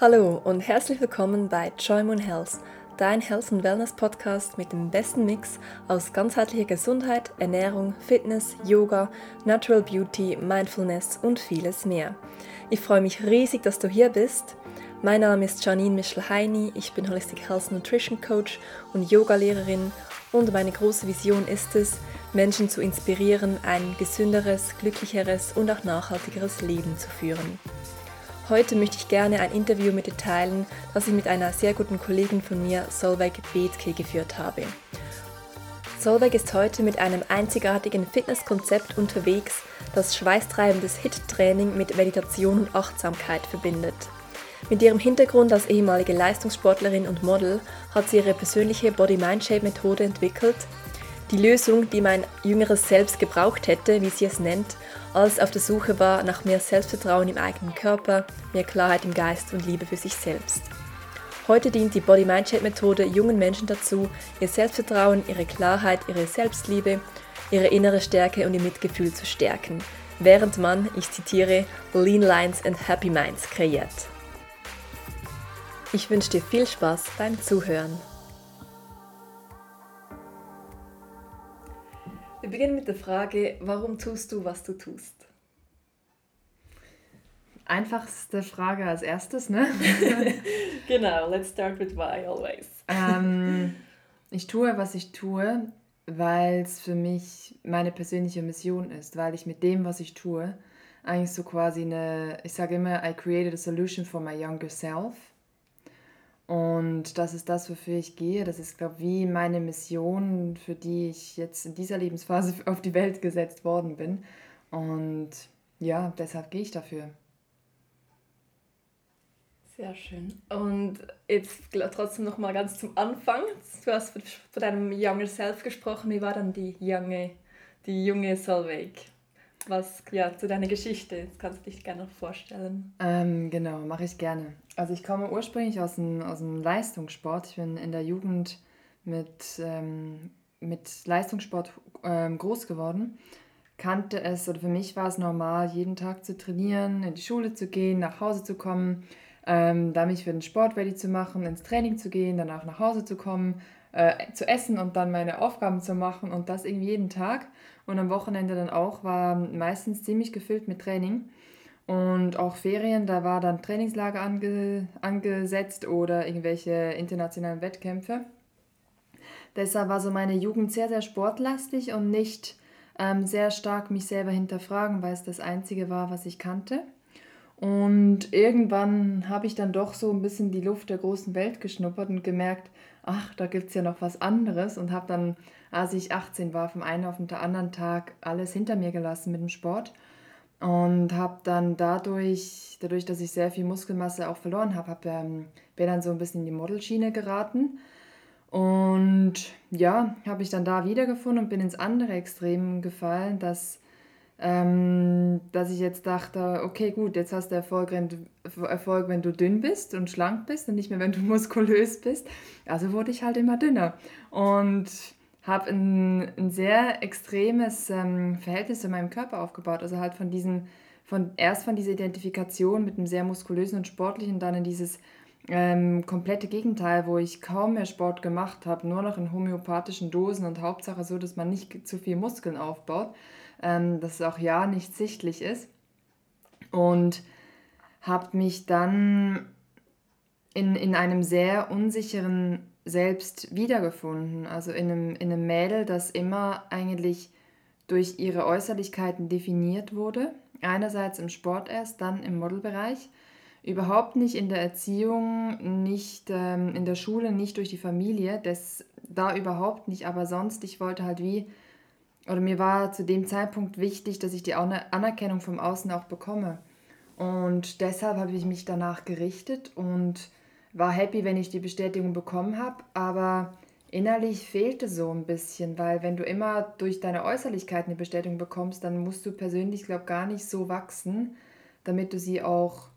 Hallo und herzlich willkommen bei Joy Moon Health, dein Health and Wellness Podcast mit dem besten Mix aus ganzheitlicher Gesundheit, Ernährung, Fitness, Yoga, Natural Beauty, Mindfulness und vieles mehr. Ich freue mich riesig, dass du hier bist. Mein Name ist Janine Michel-Heini, ich bin Holistic Health Nutrition Coach und Yoga-Lehrerin und meine große Vision ist es, Menschen zu inspirieren, ein gesünderes, glücklicheres und auch nachhaltigeres Leben zu führen. Heute möchte ich gerne ein Interview mit dir teilen, das ich mit einer sehr guten Kollegin von mir, Solveig Bethke, geführt habe. Solveig ist heute mit einem einzigartigen Fitnesskonzept unterwegs, das schweißtreibendes HIT-Training mit Meditation und Achtsamkeit verbindet. Mit ihrem Hintergrund als ehemalige Leistungssportlerin und Model hat sie ihre persönliche Body-Mind-Shape-Methode entwickelt, die Lösung, die mein jüngeres Selbst gebraucht hätte, wie sie es nennt, als auf der Suche war nach mehr Selbstvertrauen im eigenen Körper, mehr Klarheit im Geist und Liebe für sich selbst. Heute dient die Body Mindset Methode jungen Menschen dazu, ihr Selbstvertrauen, ihre Klarheit, ihre Selbstliebe, ihre innere Stärke und ihr Mitgefühl zu stärken, während man, ich zitiere, Lean Lines and Happy Minds kreiert. Ich wünsche dir viel Spaß beim Zuhören. Wir beginnen mit der Frage, warum tust du, was du tust? Einfachste Frage als erstes, ne? genau, let's start with why always. Ähm, ich tue, was ich tue, weil es für mich meine persönliche Mission ist, weil ich mit dem, was ich tue, eigentlich so quasi eine, ich sage immer, I created a solution for my younger self. Und das ist das, wofür ich gehe. Das ist, glaube ich, wie meine Mission, für die ich jetzt in dieser Lebensphase auf die Welt gesetzt worden bin. Und ja, deshalb gehe ich dafür. Sehr schön. Und jetzt trotzdem noch mal ganz zum Anfang. Du hast von deinem Younger Self gesprochen. Wie war dann die junge, die junge Solveig? was ja, zu deiner Geschichte. Das kannst du dich gerne noch vorstellen. Ähm, genau, mache ich gerne. Also ich komme ursprünglich aus dem, aus dem Leistungssport. Ich bin in der Jugend mit, ähm, mit Leistungssport ähm, groß geworden. Kannte es, oder für mich war es normal, jeden Tag zu trainieren, in die Schule zu gehen, nach Hause zu kommen, ähm, da mich für den Sport ready zu machen, ins Training zu gehen, danach nach Hause zu kommen, äh, zu essen und dann meine Aufgaben zu machen und das irgendwie jeden Tag und am Wochenende dann auch, war meistens ziemlich gefüllt mit Training. Und auch Ferien, da war dann Trainingslager ange, angesetzt oder irgendwelche internationalen Wettkämpfe. Deshalb war so meine Jugend sehr, sehr sportlastig und nicht ähm, sehr stark mich selber hinterfragen, weil es das Einzige war, was ich kannte. Und irgendwann habe ich dann doch so ein bisschen die Luft der großen Welt geschnuppert und gemerkt, ach, da gibt es ja noch was anderes und habe dann, als ich 18 war, vom einen auf den anderen Tag alles hinter mir gelassen mit dem Sport und habe dann dadurch, dadurch, dass ich sehr viel Muskelmasse auch verloren habe, hab, ähm, bin dann so ein bisschen in die Modelschiene geraten und ja, habe ich dann da wiedergefunden und bin ins andere Extrem gefallen, dass ähm, dass ich jetzt dachte, okay, gut, jetzt hast du Erfolg, Erfolg, wenn du dünn bist und schlank bist und nicht mehr, wenn du muskulös bist. Also wurde ich halt immer dünner und habe ein, ein sehr extremes ähm, Verhältnis zu meinem Körper aufgebaut. Also halt von diesem, von, erst von dieser Identifikation mit einem sehr muskulösen und sportlichen, dann in dieses ähm, komplette Gegenteil, wo ich kaum mehr Sport gemacht habe, nur noch in homöopathischen Dosen und Hauptsache so, dass man nicht zu viel Muskeln aufbaut ähm, dass es auch ja nicht sichtlich ist. Und habe mich dann in, in einem sehr unsicheren Selbst wiedergefunden. Also in einem, in einem Mädel, das immer eigentlich durch ihre Äußerlichkeiten definiert wurde. Einerseits im Sport erst, dann im Modelbereich. Überhaupt nicht in der Erziehung, nicht ähm, in der Schule, nicht durch die Familie. Das da überhaupt nicht, aber sonst, ich wollte halt wie oder mir war zu dem Zeitpunkt wichtig, dass ich die Anerkennung vom Außen auch bekomme. Und deshalb habe ich mich danach gerichtet und war happy, wenn ich die Bestätigung bekommen habe. Aber innerlich fehlte so ein bisschen, weil wenn du immer durch deine Äußerlichkeiten die Bestätigung bekommst, dann musst du persönlich, glaube gar nicht so wachsen, damit du sie auch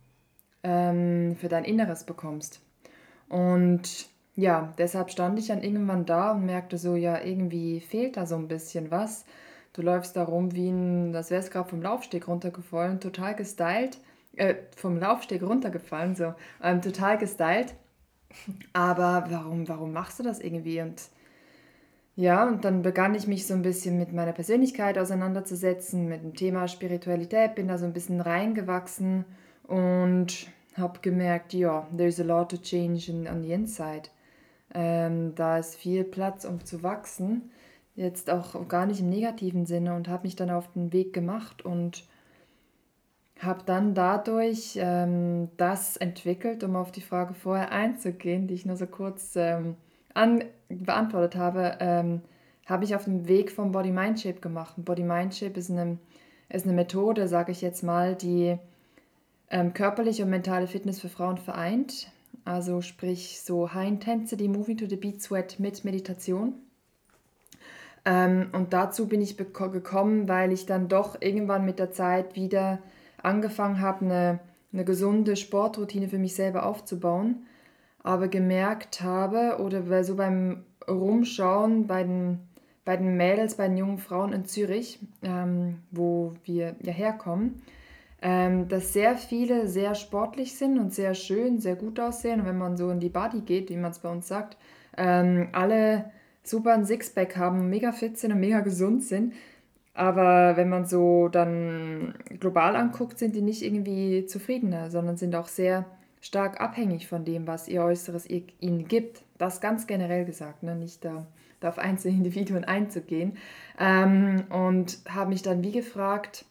ähm, für dein Inneres bekommst. Und ja, deshalb stand ich dann irgendwann da und merkte so, ja, irgendwie fehlt da so ein bisschen was. Du läufst da rum wie ein, das wäre es gerade vom Laufsteg runtergefallen, total gestylt, äh, vom Laufsteg runtergefallen, so ähm, total gestylt. Aber warum, warum machst du das irgendwie? Und ja, und dann begann ich mich so ein bisschen mit meiner Persönlichkeit auseinanderzusetzen, mit dem Thema Spiritualität, bin da so ein bisschen reingewachsen und habe gemerkt, ja, there's a lot to change in, on the inside. Ähm, da ist viel Platz, um zu wachsen. Jetzt auch gar nicht im negativen Sinne und habe mich dann auf den Weg gemacht und habe dann dadurch ähm, das entwickelt, um auf die Frage vorher einzugehen, die ich nur so kurz ähm, an, beantwortet habe, ähm, habe ich auf dem Weg vom Body-Mind-Shape gemacht. Body-Mind-Shape ist eine, ist eine Methode, sage ich jetzt mal, die ähm, körperliche und mentale Fitness für Frauen vereint. Also sprich so High Intensity Moving to the Beat Sweat mit Meditation. Ähm, und dazu bin ich gekommen, weil ich dann doch irgendwann mit der Zeit wieder angefangen habe, eine, eine gesunde Sportroutine für mich selber aufzubauen, aber gemerkt habe oder so beim Rumschauen bei den, bei den Mädels, bei den jungen Frauen in Zürich, ähm, wo wir ja herkommen, ähm, dass sehr viele sehr sportlich sind und sehr schön, sehr gut aussehen. Und wenn man so in die Body geht, wie man es bei uns sagt, ähm, alle super ein Sixpack haben, mega fit sind und mega gesund sind. Aber wenn man so dann global anguckt, sind die nicht irgendwie zufriedener, sondern sind auch sehr stark abhängig von dem, was ihr Äußeres ihnen gibt. Das ganz generell gesagt, ne? nicht da, da auf einzelne Individuen einzugehen. Ähm, und habe mich dann wie gefragt,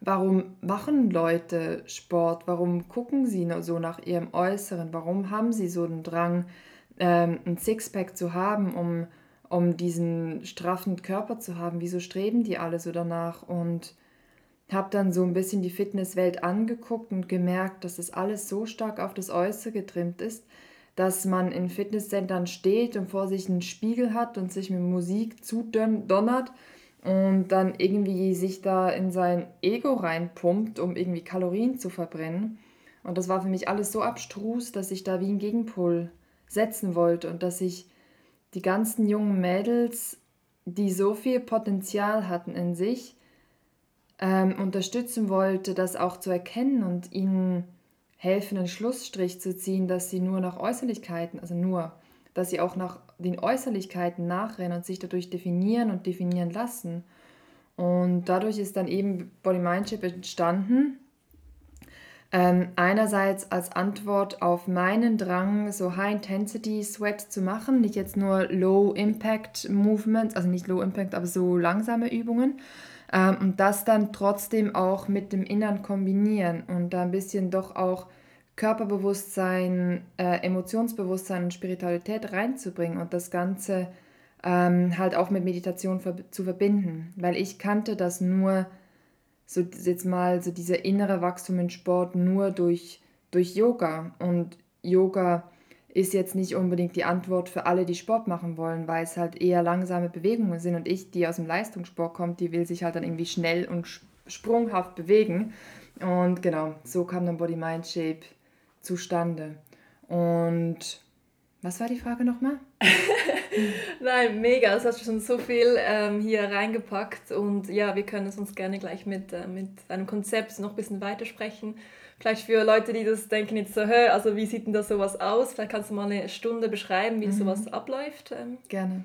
warum machen Leute Sport? Warum gucken sie so nach ihrem Äußeren? Warum haben sie so einen Drang, ähm, ein Sixpack zu haben, um um diesen straffen Körper zu haben. Wieso streben die alle so danach? Und habe dann so ein bisschen die Fitnesswelt angeguckt und gemerkt, dass das alles so stark auf das Äußere getrimmt ist, dass man in Fitnesscentern steht und vor sich einen Spiegel hat und sich mit Musik zudonnert und dann irgendwie sich da in sein Ego reinpumpt, um irgendwie Kalorien zu verbrennen. Und das war für mich alles so abstrus, dass ich da wie einen Gegenpol setzen wollte und dass ich die ganzen jungen Mädels, die so viel Potenzial hatten in sich, ähm, unterstützen wollte, das auch zu erkennen und ihnen helfen, einen Schlussstrich zu ziehen, dass sie nur nach Äußerlichkeiten, also nur, dass sie auch nach den Äußerlichkeiten nachrennen und sich dadurch definieren und definieren lassen. Und dadurch ist dann eben Body Mindship entstanden, ähm, einerseits als Antwort auf meinen Drang, so High-Intensity-Sweat zu machen, nicht jetzt nur Low-Impact-Movements, also nicht Low-Impact, aber so langsame Übungen. Ähm, und das dann trotzdem auch mit dem Innern kombinieren und da ein bisschen doch auch Körperbewusstsein, äh, Emotionsbewusstsein und Spiritualität reinzubringen und das Ganze ähm, halt auch mit Meditation ver zu verbinden. Weil ich kannte das nur so jetzt mal so dieser innere Wachstum im Sport nur durch, durch Yoga. Und Yoga ist jetzt nicht unbedingt die Antwort für alle, die Sport machen wollen, weil es halt eher langsame Bewegungen sind. Und ich, die aus dem Leistungssport kommt, die will sich halt dann irgendwie schnell und sprunghaft bewegen. Und genau, so kam dann Body Mind Shape zustande. Und was war die Frage nochmal? Nein, mega. Es hast schon so viel ähm, hier reingepackt. Und ja, wir können es uns gerne gleich mit, äh, mit einem Konzept noch ein bisschen weitersprechen. Vielleicht für Leute, die das denken jetzt so, hä, also wie sieht denn da sowas aus? Vielleicht kannst du mal eine Stunde beschreiben, wie mhm. sowas abläuft. Ähm. Gerne.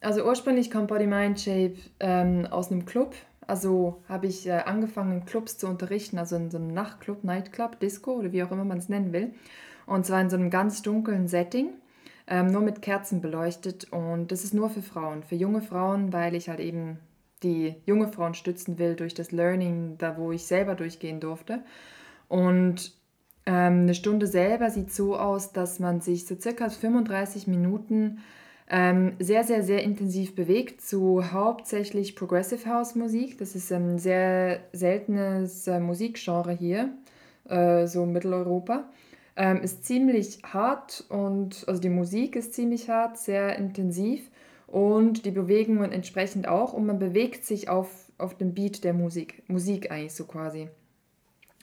Also ursprünglich kommt Body Mind Shape ähm, aus einem Club. Also habe ich äh, angefangen, in Clubs zu unterrichten, also in so einem Nachtclub, Nightclub, Disco oder wie auch immer man es nennen will. Und zwar in so einem ganz dunklen Setting, ähm, nur mit Kerzen beleuchtet. Und das ist nur für Frauen, für junge Frauen, weil ich halt eben die junge Frauen stützen will durch das Learning, da wo ich selber durchgehen durfte. Und ähm, eine Stunde selber sieht so aus, dass man sich so circa 35 Minuten ähm, sehr, sehr, sehr intensiv bewegt zu hauptsächlich Progressive House Musik. Das ist ein sehr seltenes äh, Musikgenre hier, äh, so Mitteleuropa. Ähm, ist ziemlich hart und also die Musik ist ziemlich hart, sehr intensiv und die Bewegungen entsprechend auch und man bewegt sich auf, auf dem Beat der Musik, Musik eigentlich so quasi.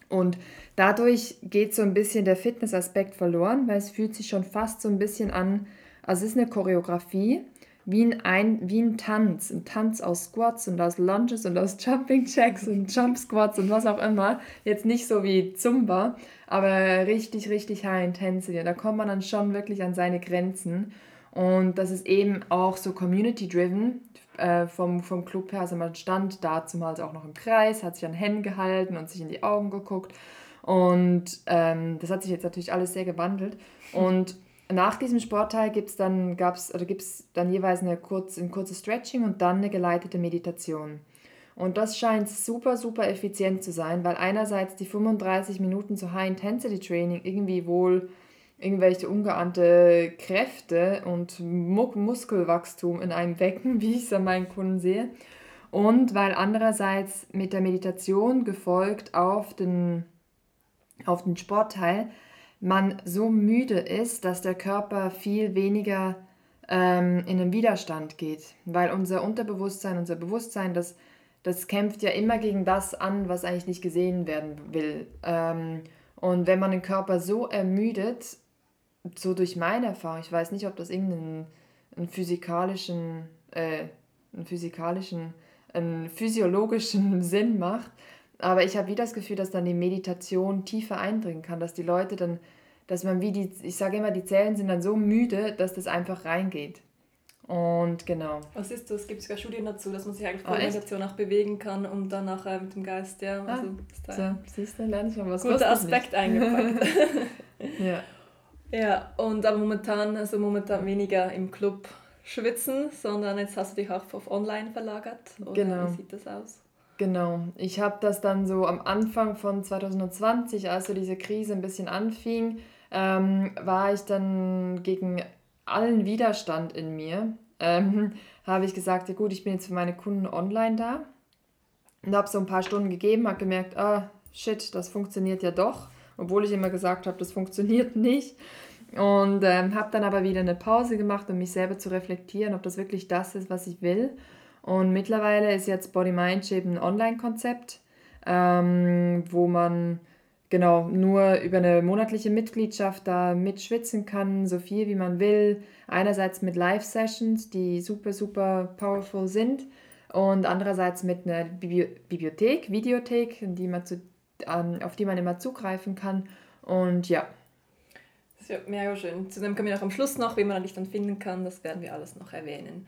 Und dadurch geht so ein bisschen der Fitnessaspekt verloren, weil es fühlt sich schon fast so ein bisschen an, also es ist eine Choreografie, wie ein, ein, wie ein Tanz. Ein Tanz aus Squats und aus Lunges und aus Jumping Jacks und Jump Squats und was auch immer. Jetzt nicht so wie Zumba, aber richtig, richtig High Intensity. Da kommt man dann schon wirklich an seine Grenzen. Und das ist eben auch so community-driven äh, vom, vom Club her. Also man stand da zumal auch noch im Kreis, hat sich an Händen gehalten und sich in die Augen geguckt. Und ähm, das hat sich jetzt natürlich alles sehr gewandelt. Und nach diesem Sportteil dann, gab's, oder gibt's dann jeweils eine kurz, ein kurzes Stretching und dann eine geleitete Meditation. Und das scheint super, super effizient zu sein, weil einerseits die 35 Minuten zu High-Intensity-Training irgendwie wohl irgendwelche ungeahnte Kräfte und Muskelwachstum in einem wecken, wie ich es an meinen Kunden sehe. Und weil andererseits mit der Meditation gefolgt auf den, auf den Sportteil man so müde ist, dass der Körper viel weniger ähm, in den Widerstand geht. Weil unser Unterbewusstsein, unser Bewusstsein, das, das kämpft ja immer gegen das an, was eigentlich nicht gesehen werden will. Ähm, und wenn man den Körper so ermüdet, so durch meine Erfahrung, ich weiß nicht, ob das irgendeinen einen physikalischen, äh, einen physikalischen, einen physiologischen Sinn macht, aber ich habe wie das Gefühl, dass dann die Meditation tiefer eindringen kann, dass die Leute dann, dass man wie die, ich sage immer, die Zellen sind dann so müde, dass das einfach reingeht. Und genau. Was ist das? Gibt es sogar Studien dazu, dass man sich eigentlich vor ah, Meditation auch bewegen kann und dann nachher mit dem Geist, ja. Ah, also so, siehst du, lerne ich mal was. Guter Aspekt eingepackt. ja. Ja, und aber momentan, also momentan weniger im Club schwitzen, sondern jetzt hast du dich auch auf online verlagert. Oder genau. Wie sieht das aus? Genau. Ich habe das dann so am Anfang von 2020, als so diese Krise ein bisschen anfing, ähm, war ich dann gegen allen Widerstand in mir, ähm, habe ich gesagt, ja gut, ich bin jetzt für meine Kunden online da. Und habe so ein paar Stunden gegeben, habe gemerkt, ah, shit, das funktioniert ja doch obwohl ich immer gesagt habe, das funktioniert nicht. Und ähm, habe dann aber wieder eine Pause gemacht, um mich selber zu reflektieren, ob das wirklich das ist, was ich will. Und mittlerweile ist jetzt Body Mind Shape ein Online-Konzept, ähm, wo man genau nur über eine monatliche Mitgliedschaft da mitschwitzen kann, so viel wie man will. Einerseits mit Live-Sessions, die super, super powerful sind und andererseits mit einer Bibliothek, Videothek, die man zu auf die man immer zugreifen kann. Und ja. Ja mega schön. Zudem kommen wir auch am Schluss noch, wie man dich dann finden kann. Das werden wir alles noch erwähnen.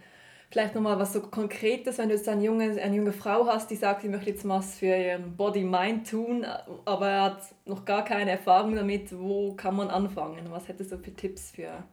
Vielleicht nochmal was so Konkretes, wenn du jetzt eine junge, eine junge Frau hast, die sagt, sie möchte jetzt was für ihren Body-Mind tun, aber er hat noch gar keine Erfahrung damit. Wo kann man anfangen? Was hättest du für Tipps für,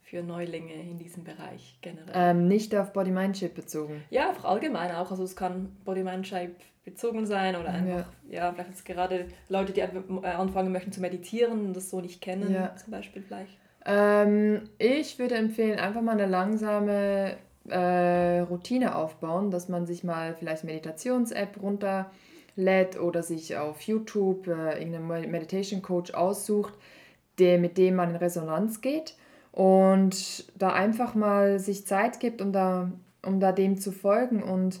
für Neulinge in diesem Bereich generell? Ähm, nicht auf Body-Mind-Shape bezogen. Ja, auch allgemein auch. Also es kann Body-Mind-Shape bezogen sein oder einfach, ja, ja vielleicht jetzt gerade Leute, die äh, anfangen möchten zu meditieren und das so nicht kennen, ja. zum Beispiel vielleicht? Ähm, ich würde empfehlen, einfach mal eine langsame äh, Routine aufbauen, dass man sich mal vielleicht Meditations-App runterlädt oder sich auf YouTube äh, irgendeinen Meditation Coach aussucht, der, mit dem man in Resonanz geht und da einfach mal sich Zeit gibt, um da, um da dem zu folgen und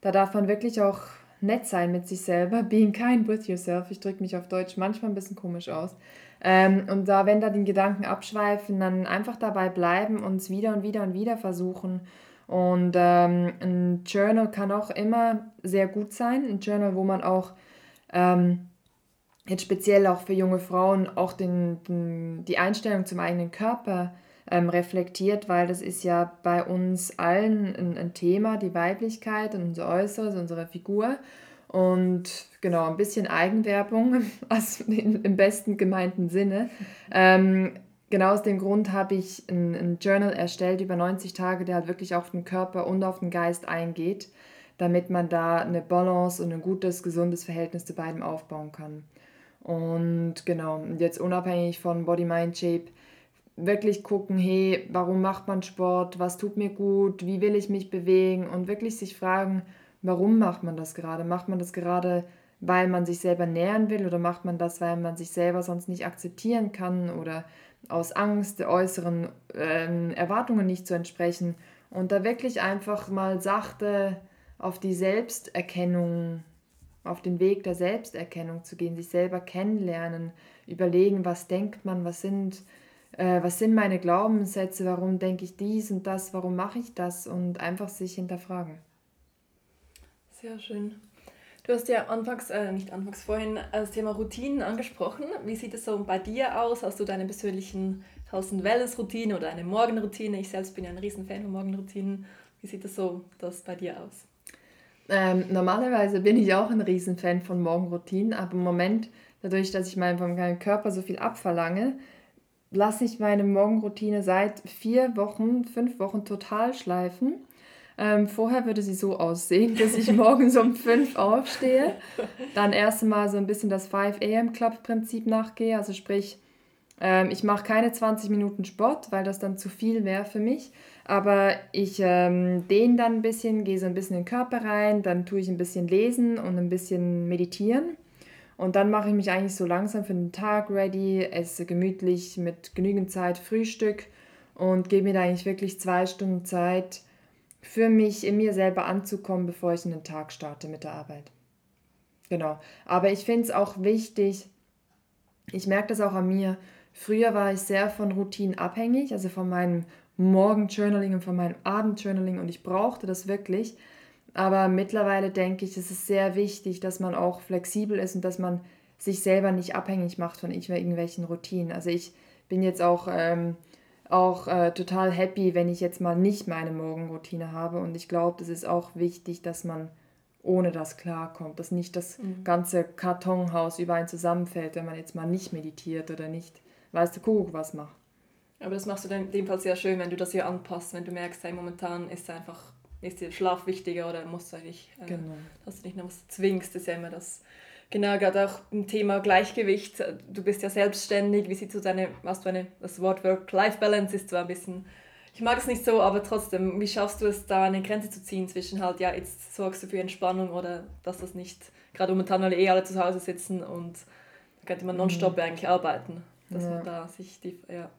da darf man wirklich auch nett sein mit sich selber, being kind with yourself. Ich drücke mich auf Deutsch manchmal ein bisschen komisch aus. Ähm, und da, wenn da die Gedanken abschweifen, dann einfach dabei bleiben und es wieder und wieder und wieder versuchen. Und ähm, ein Journal kann auch immer sehr gut sein. Ein Journal, wo man auch ähm, jetzt speziell auch für junge Frauen auch den, den, die Einstellung zum eigenen Körper ähm, reflektiert, weil das ist ja bei uns allen ein, ein Thema, die Weiblichkeit und unser Äußeres, unsere Figur. Und genau, ein bisschen Eigenwerbung, also im besten gemeinten Sinne. Ähm, genau aus dem Grund habe ich ein, ein, Journal erstellt über 90 Tage, der halt wirklich auf den Körper und auf den Geist eingeht, damit man da eine Balance und ein gutes, gesundes Verhältnis zu beidem aufbauen kann. Und genau, jetzt unabhängig von Body, Mind, Shape wirklich gucken, hey, warum macht man Sport, was tut mir gut, wie will ich mich bewegen und wirklich sich fragen, warum macht man das gerade? Macht man das gerade, weil man sich selber nähern will oder macht man das, weil man sich selber sonst nicht akzeptieren kann oder aus Angst der äußeren äh, Erwartungen nicht zu entsprechen? Und da wirklich einfach mal sachte auf die Selbsterkennung, auf den Weg der Selbsterkennung zu gehen, sich selber kennenlernen, überlegen, was denkt man, was sind äh, was sind meine Glaubenssätze, warum denke ich dies und das, warum mache ich das und einfach sich hinterfragen. Sehr schön. Du hast ja anfangs, äh, nicht anfangs vorhin, das Thema Routinen angesprochen. Wie sieht es so bei dir aus? Hast du deine persönlichen Health Wellness-Routine oder eine Morgenroutine? Ich selbst bin ja ein Riesenfan von Morgenroutinen. Wie sieht es so das bei dir aus? Ähm, normalerweise bin ich auch ein Riesenfan von Morgenroutinen, aber im Moment, dadurch, dass ich meinem Körper so viel abverlange, lasse ich meine Morgenroutine seit vier Wochen, fünf Wochen total schleifen. Ähm, vorher würde sie so aussehen, dass ich morgens um fünf aufstehe, dann erst einmal so ein bisschen das 5 am Club Prinzip nachgehe, also sprich, ähm, ich mache keine 20 Minuten Sport, weil das dann zu viel wäre für mich. Aber ich ähm, dehne dann ein bisschen, gehe so ein bisschen in den Körper rein, dann tue ich ein bisschen lesen und ein bisschen meditieren. Und dann mache ich mich eigentlich so langsam für den Tag ready, esse gemütlich mit genügend Zeit Frühstück und gebe mir da eigentlich wirklich zwei Stunden Zeit für mich in mir selber anzukommen, bevor ich in den Tag starte mit der Arbeit. Genau. Aber ich finde es auch wichtig, ich merke das auch an mir, früher war ich sehr von Routinen abhängig, also von meinem Morgenjournaling und von meinem Abendjournaling und ich brauchte das wirklich. Aber mittlerweile denke ich, es ist sehr wichtig, dass man auch flexibel ist und dass man sich selber nicht abhängig macht von irgendwelchen Routinen. Also ich bin jetzt auch, ähm, auch äh, total happy, wenn ich jetzt mal nicht meine Morgenroutine habe. Und ich glaube, es ist auch wichtig, dass man ohne das klarkommt, dass nicht das mhm. ganze Kartonhaus über einen zusammenfällt, wenn man jetzt mal nicht meditiert oder nicht, weiß der Kuckuck was macht. Aber das machst du dann in dem Fall sehr schön, wenn du das hier anpasst, wenn du merkst, hey, momentan ist einfach ist dir Schlaf wichtiger oder musst du eigentlich, äh, genau. dass du nicht noch was zwingst, das ist ja immer das, genau, gerade auch im Thema Gleichgewicht, du bist ja selbstständig, wie sieht so deine, hast du eine, das Wort Work-Life-Balance ist zwar ein bisschen, ich mag es nicht so, aber trotzdem, wie schaffst du es da eine Grenze zu ziehen zwischen halt, ja, jetzt sorgst du für Entspannung oder dass das nicht, gerade momentan alle eh alle zu Hause sitzen und da könnte man nonstop mhm. eigentlich arbeiten, dass ja. man da sich die, ja.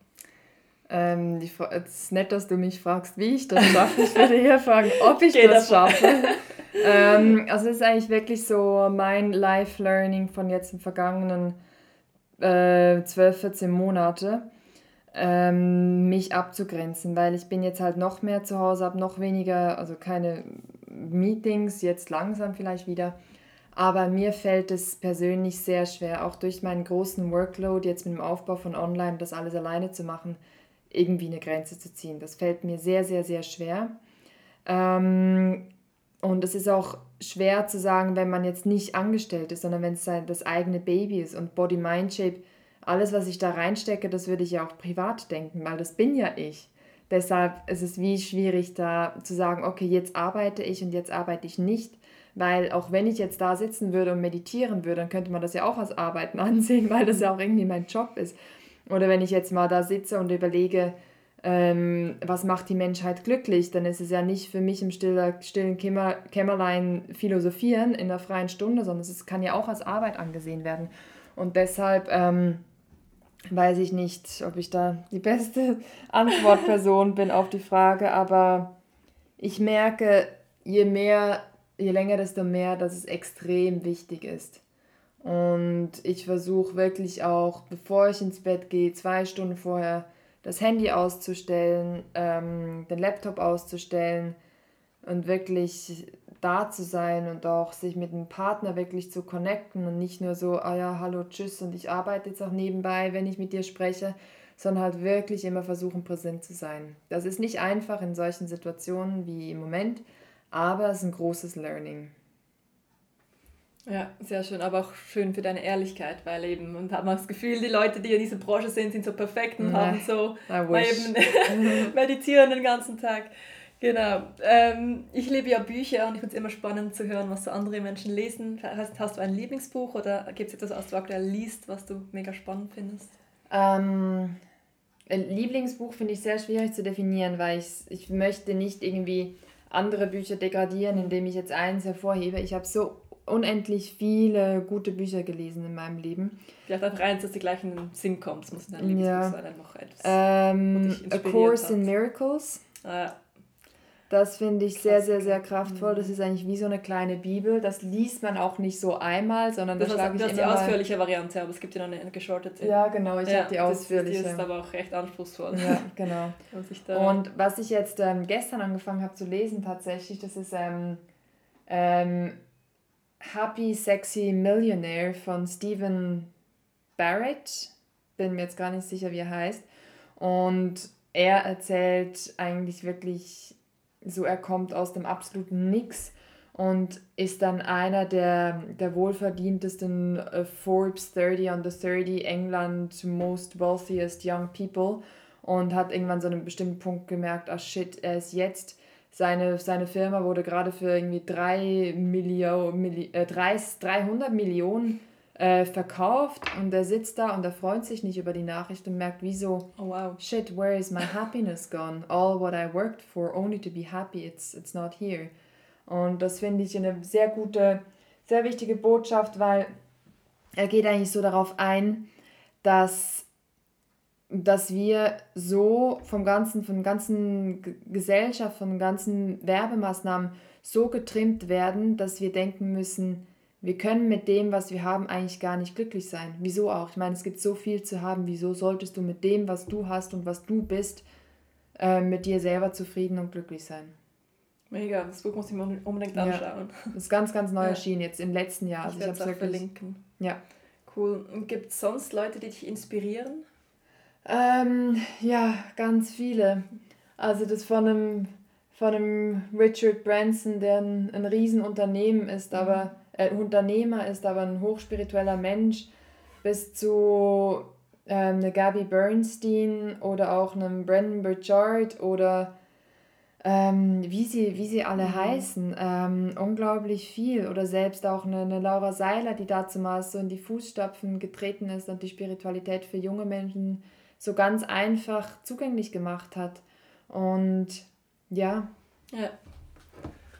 Ähm, es ist nett, dass du mich fragst, wie ich das schaffe. Ich würde eher fragen, ob ich Geht das schaffe. ähm, also es ist eigentlich wirklich so mein Life-Learning von jetzt im vergangenen äh, 12, 14 Monate, ähm, mich abzugrenzen, weil ich bin jetzt halt noch mehr zu Hause, habe noch weniger, also keine Meetings, jetzt langsam vielleicht wieder. Aber mir fällt es persönlich sehr schwer, auch durch meinen großen Workload jetzt mit dem Aufbau von Online, das alles alleine zu machen irgendwie eine Grenze zu ziehen. Das fällt mir sehr, sehr, sehr schwer. Ähm, und es ist auch schwer zu sagen, wenn man jetzt nicht angestellt ist, sondern wenn es das eigene Baby ist und Body-Mind-Shape, alles, was ich da reinstecke, das würde ich ja auch privat denken, weil das bin ja ich. Deshalb ist es wie schwierig da zu sagen, okay, jetzt arbeite ich und jetzt arbeite ich nicht, weil auch wenn ich jetzt da sitzen würde und meditieren würde, dann könnte man das ja auch als Arbeiten ansehen, weil das ja auch irgendwie mein Job ist. Oder wenn ich jetzt mal da sitze und überlege, ähm, was macht die Menschheit glücklich, dann ist es ja nicht für mich im stiller, stillen Kämmer, Kämmerlein philosophieren in der freien Stunde, sondern es kann ja auch als Arbeit angesehen werden. Und deshalb ähm, weiß ich nicht, ob ich da die beste Antwortperson bin auf die Frage, aber ich merke, je mehr, je länger, desto mehr, dass es extrem wichtig ist. Und ich versuche wirklich auch, bevor ich ins Bett gehe, zwei Stunden vorher das Handy auszustellen, ähm, den Laptop auszustellen und wirklich da zu sein und auch sich mit dem Partner wirklich zu connecten und nicht nur so, ah ja, hallo, tschüss und ich arbeite jetzt auch nebenbei, wenn ich mit dir spreche, sondern halt wirklich immer versuchen, präsent zu sein. Das ist nicht einfach in solchen Situationen wie im Moment, aber es ist ein großes Learning. Ja, sehr schön, aber auch schön für deine Ehrlichkeit, weil eben, und hat man das Gefühl, die Leute, die in dieser Branche sind, sind so perfekt und haben so eben meditieren den ganzen Tag. Genau. Ähm, ich liebe ja Bücher und ich finde es immer spannend zu hören, was so andere Menschen lesen. Hast, hast du ein Lieblingsbuch oder gibt es etwas, was du aktuell liest, was du mega spannend findest? Ähm, ein Lieblingsbuch finde ich sehr schwierig zu definieren, weil ich, ich möchte nicht irgendwie andere Bücher degradieren, indem ich jetzt eins hervorhebe. Ich habe so unendlich viele gute Bücher gelesen in meinem Leben. Vielleicht einfach eins, dass die gleich in den Sinn kommt. Es muss dein Lieblingsbuch ja. sein, einfach etwas. Ähm, A Course hat. in Miracles. Ah, ja. Das finde ich sehr, sehr, sehr kraftvoll. Das ist eigentlich wie so eine kleine Bibel. Das liest man auch nicht so einmal, sondern das da schlage ich. Das ist die ausführliche Variante, aber es gibt ja noch eine geschortete. Ja, genau, ich ja, habe die ausführliche. Die ist aber auch recht anspruchsvoll. Ja, genau. Und was ich jetzt ähm, gestern angefangen habe zu lesen, tatsächlich, das ist ähm, ähm, Happy Sexy Millionaire von Stephen Barrett. Bin mir jetzt gar nicht sicher, wie er heißt. Und er erzählt eigentlich wirklich so, er kommt aus dem absoluten Nix und ist dann einer der, der wohlverdientesten uh, Forbes 30 on the 30 England most wealthiest young people und hat irgendwann so einen bestimmten Punkt gemerkt, ah shit, er ist jetzt, seine, seine Firma wurde gerade für irgendwie 3 Millio, Milli, äh, 300 Millionen äh, verkauft und er sitzt da und er freut sich nicht über die Nachricht und merkt, wieso, oh, wow. shit, where is my happiness gone? All what I worked for, only to be happy, it's, it's not here. Und das finde ich eine sehr gute, sehr wichtige Botschaft, weil er geht eigentlich so darauf ein, dass, dass wir so vom ganzen, von ganzen Gesellschaft, von ganzen Werbemaßnahmen so getrimmt werden, dass wir denken müssen, wir können mit dem, was wir haben, eigentlich gar nicht glücklich sein. Wieso auch? Ich meine, es gibt so viel zu haben. Wieso solltest du mit dem, was du hast und was du bist, äh, mit dir selber zufrieden und glücklich sein? Mega, das Buch muss ich mir unbedingt anschauen. Ja, das ist ganz, ganz neu ja. erschienen, jetzt im letzten Jahr. Ich also werde es auch verlinken. Ja. Cool. Und gibt es sonst Leute, die dich inspirieren? Ähm, ja, ganz viele. Also das von einem, von einem Richard Branson, der ein, ein Riesenunternehmen ist, aber äh, Unternehmer ist, aber ein hochspiritueller Mensch, bis zu ähm, eine Gabby Bernstein oder auch einem Brandon Burchard oder ähm, wie, sie, wie sie alle mhm. heißen. Ähm, unglaublich viel. Oder selbst auch eine, eine Laura Seiler, die dazu mal so in die Fußstapfen getreten ist und die Spiritualität für junge Menschen so ganz einfach zugänglich gemacht hat. Und ja. Ja.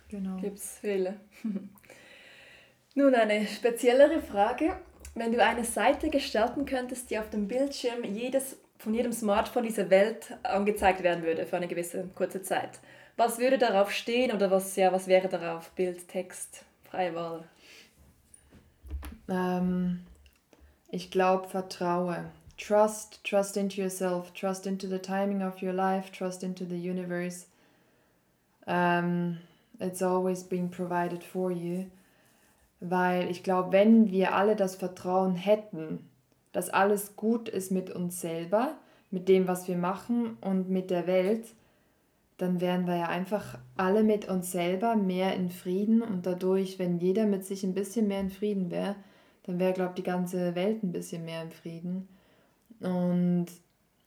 Genau. Gibt's viele. Nun eine speziellere Frage. Wenn du eine Seite gestalten könntest, die auf dem Bildschirm jedes, von jedem Smartphone dieser Welt angezeigt werden würde für eine gewisse kurze Zeit, was würde darauf stehen oder was, ja, was wäre darauf? Bild, Text, freie Wahl? Ähm, ich glaube, vertraue. Trust, trust into yourself, trust into the timing of your life, trust into the universe. Um, it's always being provided for you. Weil ich glaube, wenn wir alle das Vertrauen hätten, dass alles gut ist mit uns selber, mit dem, was wir machen und mit der Welt, dann wären wir ja einfach alle mit uns selber mehr in Frieden und dadurch, wenn jeder mit sich ein bisschen mehr in Frieden wäre, dann wäre, glaube ich, die ganze Welt ein bisschen mehr in Frieden. Und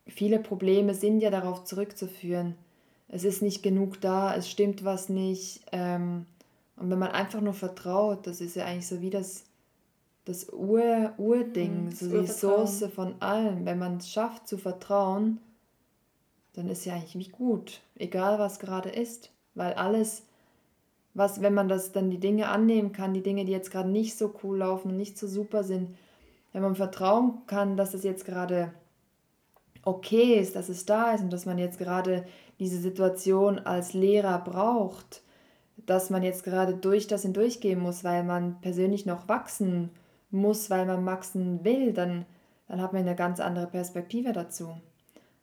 viele Probleme sind ja darauf zurückzuführen. Es ist nicht genug da, es stimmt was nicht. Ähm, und wenn man einfach nur vertraut, das ist ja eigentlich so wie das, das Ur, Urding, mhm, so die Source von allem. Wenn man es schafft zu vertrauen, dann ist ja eigentlich wie gut, egal was gerade ist. Weil alles, was, wenn man das dann die Dinge annehmen kann, die Dinge, die jetzt gerade nicht so cool laufen und nicht so super sind, wenn man vertrauen kann, dass es jetzt gerade okay ist, dass es da ist und dass man jetzt gerade diese Situation als Lehrer braucht, dass man jetzt gerade durch das hindurchgehen muss, weil man persönlich noch wachsen muss, weil man wachsen will, dann, dann hat man eine ganz andere Perspektive dazu.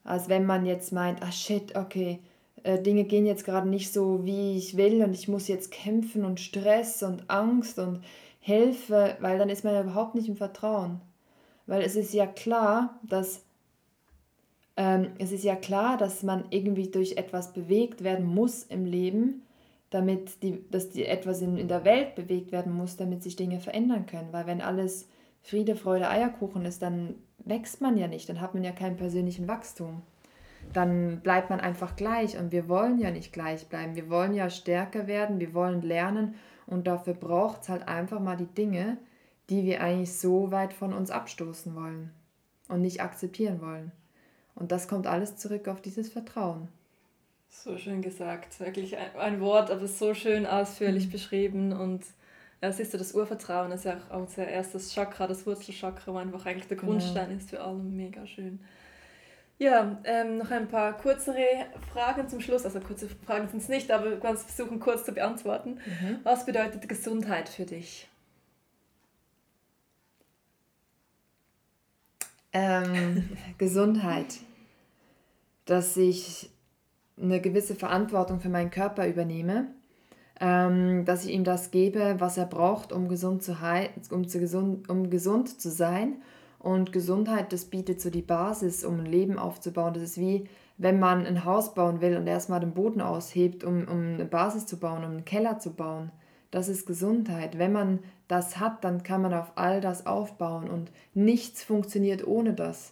Als wenn man jetzt meint, ah shit, okay, äh, Dinge gehen jetzt gerade nicht so, wie ich will und ich muss jetzt kämpfen und Stress und Angst und Hilfe, weil dann ist man ja überhaupt nicht im Vertrauen. Weil es ist ja klar, dass ähm, es ist ja klar, dass man irgendwie durch etwas bewegt werden muss im Leben, damit die, dass die etwas in, in der Welt bewegt werden muss, damit sich Dinge verändern können. Weil wenn alles Friede, Freude, Eierkuchen ist, dann wächst man ja nicht, dann hat man ja keinen persönlichen Wachstum. Dann bleibt man einfach gleich und wir wollen ja nicht gleich bleiben. Wir wollen ja stärker werden, wir wollen lernen und dafür braucht es halt einfach mal die Dinge, die wir eigentlich so weit von uns abstoßen wollen und nicht akzeptieren wollen. Und das kommt alles zurück auf dieses Vertrauen. So schön gesagt, wirklich ein, ein Wort, aber so schön ausführlich mhm. beschrieben und ja, siehst du, das Urvertrauen ist ja auch unser erstes Chakra, das Wurzelchakra, wo einfach eigentlich der genau. Grundstein ist für allem, mega schön. Ja, ähm, noch ein paar kürzere Fragen zum Schluss. Also kurze Fragen sind es nicht, aber du kannst versuchen, kurz zu beantworten. Mhm. Was bedeutet Gesundheit für dich? Ähm, Gesundheit. Dass ich eine gewisse Verantwortung für meinen Körper übernehme, ähm, dass ich ihm das gebe, was er braucht, um gesund zu, um, zu gesund, um gesund zu sein. Und Gesundheit, das bietet so die Basis, um ein Leben aufzubauen. Das ist wie, wenn man ein Haus bauen will und erstmal den Boden aushebt, um, um eine Basis zu bauen, um einen Keller zu bauen. Das ist Gesundheit. Wenn man das hat, dann kann man auf all das aufbauen und nichts funktioniert ohne das.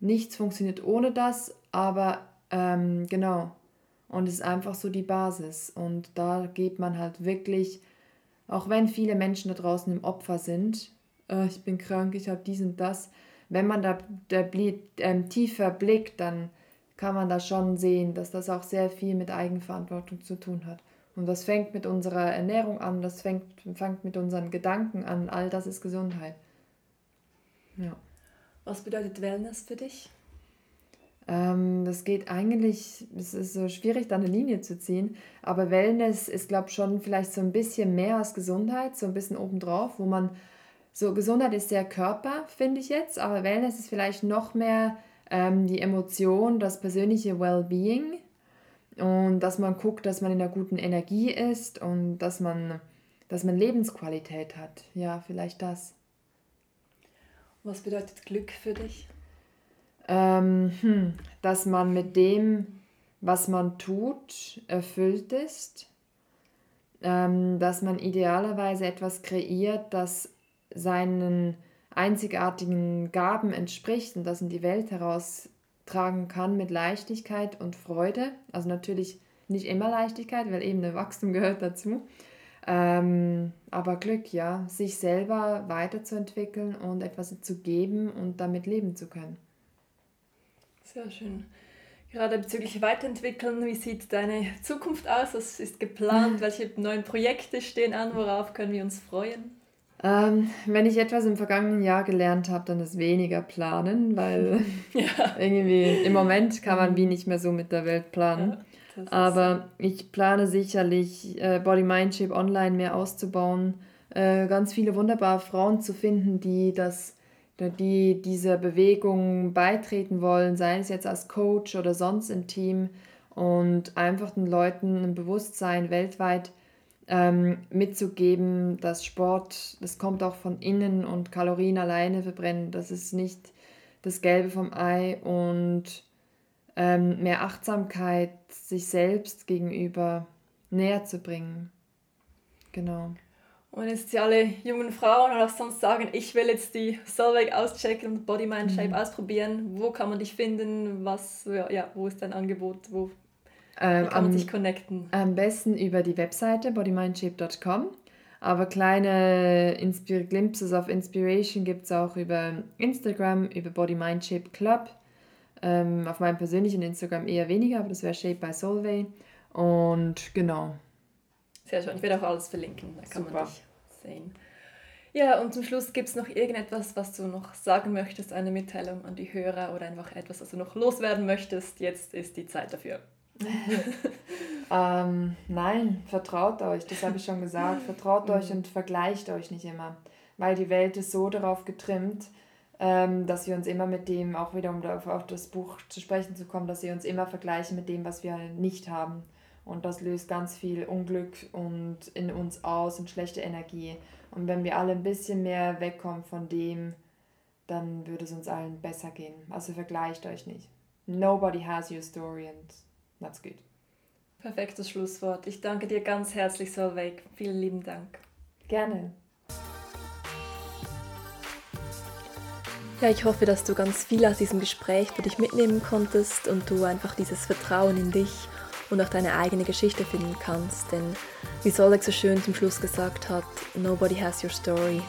Nichts funktioniert ohne das, aber ähm, genau. Und es ist einfach so die Basis. Und da geht man halt wirklich, auch wenn viele Menschen da draußen im Opfer sind, äh, ich bin krank, ich habe dies und das, wenn man da der, ähm, tiefer blickt, dann kann man da schon sehen, dass das auch sehr viel mit Eigenverantwortung zu tun hat. Und das fängt mit unserer Ernährung an, das fängt, fängt mit unseren Gedanken an, all das ist Gesundheit. Ja. Was bedeutet Wellness für dich? Ähm, das geht eigentlich, es ist so schwierig, da eine Linie zu ziehen, aber Wellness ist, glaube ich, schon vielleicht so ein bisschen mehr als Gesundheit, so ein bisschen obendrauf, wo man, so Gesundheit ist sehr Körper, finde ich jetzt, aber Wellness ist vielleicht noch mehr ähm, die Emotion, das persönliche Wellbeing und dass man guckt, dass man in einer guten Energie ist und dass man, dass man Lebensqualität hat. Ja, vielleicht das. Was bedeutet Glück für dich? ähm, hm, dass man mit dem, was man tut, erfüllt ist, ähm, dass man idealerweise etwas kreiert, das seinen einzigartigen Gaben entspricht und das in die Welt heraustragen kann mit Leichtigkeit und Freude. Also natürlich nicht immer Leichtigkeit, weil eben der Wachstum gehört dazu. Ähm, aber Glück, ja, sich selber weiterzuentwickeln und etwas zu geben und damit leben zu können. Sehr schön. Gerade bezüglich Weiterentwickeln, wie sieht deine Zukunft aus? Was ist geplant? Welche neuen Projekte stehen an? Worauf können wir uns freuen? Ähm, wenn ich etwas im vergangenen Jahr gelernt habe, dann ist weniger planen, weil ja. irgendwie im Moment kann man wie nicht mehr so mit der Welt planen. Ja, Aber ich plane sicherlich, äh, Body Mind Shape online mehr auszubauen, äh, ganz viele wunderbare Frauen zu finden, die das die dieser Bewegung beitreten wollen, sei es jetzt als Coach oder sonst im Team und einfach den Leuten ein Bewusstsein weltweit ähm, mitzugeben, dass Sport, das kommt auch von innen und Kalorien alleine verbrennen, das ist nicht das Gelbe vom Ei und ähm, mehr Achtsamkeit sich selbst gegenüber näher zu bringen. Genau. Und jetzt die alle jungen Frauen oder auch sonst sagen, ich will jetzt die Solveig auschecken und Body Mind Shape mhm. ausprobieren. Wo kann man dich finden? Was, ja, wo ist dein Angebot? Wo ähm, kann man sich connecten? Am besten über die Webseite bodymindShape.com. Aber kleine Inspir Glimpses of Inspiration gibt es auch über Instagram, über Body Mind Shape Club. Ähm, auf meinem persönlichen Instagram eher weniger, aber das wäre Shape by Solvay. Und genau. Sehr schön. Ich werde auch alles verlinken. Da kann Super. man dich sehen. Ja, und zum Schluss gibt es noch irgendetwas, was du noch sagen möchtest, eine Mitteilung an die Hörer oder einfach etwas, was du noch loswerden möchtest. Jetzt ist die Zeit dafür. ähm, nein, vertraut euch, das habe ich schon gesagt. Vertraut euch und vergleicht euch nicht immer, weil die Welt ist so darauf getrimmt, ähm, dass wir uns immer mit dem, auch wieder um auf das Buch zu sprechen zu kommen, dass wir uns immer vergleichen mit dem, was wir nicht haben. Und das löst ganz viel Unglück und in uns aus und schlechte Energie. Und wenn wir alle ein bisschen mehr wegkommen von dem, dann würde es uns allen besser gehen. Also vergleicht euch nicht. Nobody has your story and that's good. Perfektes Schlusswort. Ich danke dir ganz herzlich, Solveig. Vielen lieben Dank. Gerne. Ja, ich hoffe, dass du ganz viel aus diesem Gespräch für dich mitnehmen konntest und du einfach dieses Vertrauen in dich und auch deine eigene Geschichte finden kannst. Denn wie Solek so schön zum Schluss gesagt hat, nobody has your story.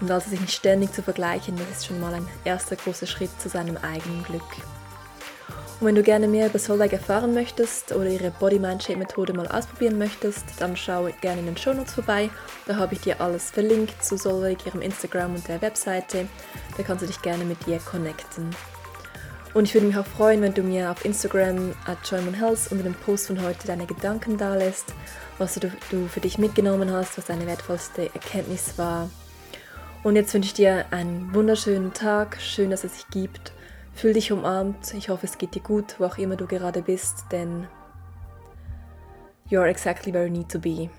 Und also sich nicht ständig zu vergleichen, das ist schon mal ein erster großer Schritt zu seinem eigenen Glück. Und wenn du gerne mehr über Solveig erfahren möchtest oder ihre Body-Mind-Shape-Methode mal ausprobieren möchtest, dann schau gerne in den Shownotes vorbei. Da habe ich dir alles verlinkt zu Solveig, ihrem Instagram und der Webseite. Da kannst du dich gerne mit ihr connecten. Und ich würde mich auch freuen, wenn du mir auf Instagram at Health unter dem Post von heute deine Gedanken da lässt, was du, du für dich mitgenommen hast, was deine wertvollste Erkenntnis war. Und jetzt wünsche ich dir einen wunderschönen Tag. Schön, dass es sich gibt. Fühl dich umarmt. Ich hoffe, es geht dir gut, wo auch immer du gerade bist, denn you are exactly where you need to be.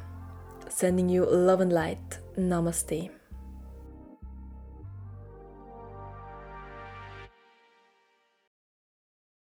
Sending you love and light. Namaste.